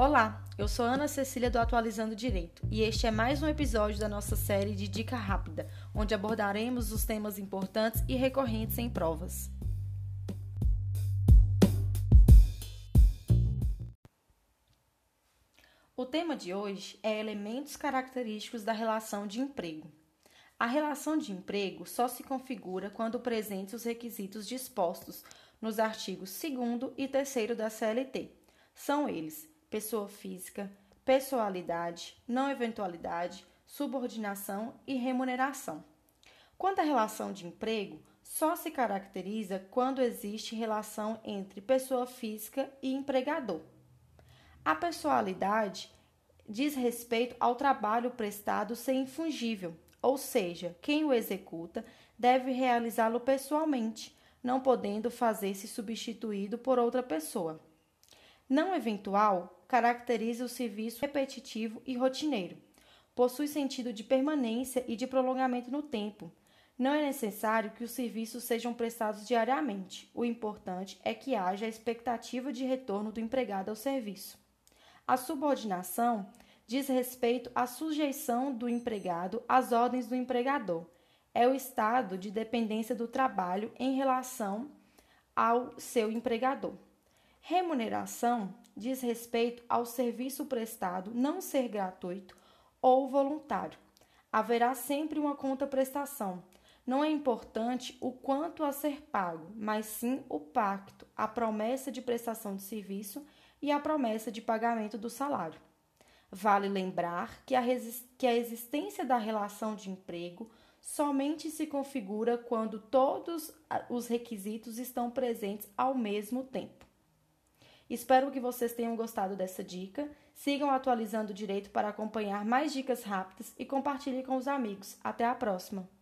Olá, eu sou Ana Cecília do Atualizando Direito e este é mais um episódio da nossa série de Dica Rápida, onde abordaremos os temas importantes e recorrentes em provas. O tema de hoje é elementos característicos da relação de emprego. A relação de emprego só se configura quando presentes os requisitos dispostos nos artigos 2 e 3 da CLT. São eles pessoa física, pessoalidade, não eventualidade, subordinação e remuneração. Quanto à relação de emprego, só se caracteriza quando existe relação entre pessoa física e empregador. A pessoalidade diz respeito ao trabalho prestado ser infungível, ou seja, quem o executa deve realizá-lo pessoalmente, não podendo fazer-se substituído por outra pessoa. Não eventual caracteriza o serviço repetitivo e rotineiro. Possui sentido de permanência e de prolongamento no tempo. Não é necessário que os serviços sejam prestados diariamente. O importante é que haja a expectativa de retorno do empregado ao serviço. A subordinação diz respeito à sujeição do empregado às ordens do empregador. É o estado de dependência do trabalho em relação ao seu empregador. Remuneração diz respeito ao serviço prestado não ser gratuito ou voluntário. Haverá sempre uma contraprestação. Não é importante o quanto a ser pago, mas sim o pacto, a promessa de prestação de serviço e a promessa de pagamento do salário. Vale lembrar que a, que a existência da relação de emprego somente se configura quando todos os requisitos estão presentes ao mesmo tempo. Espero que vocês tenham gostado dessa dica. Sigam atualizando o direito para acompanhar mais dicas rápidas e compartilhem com os amigos. Até a próxima!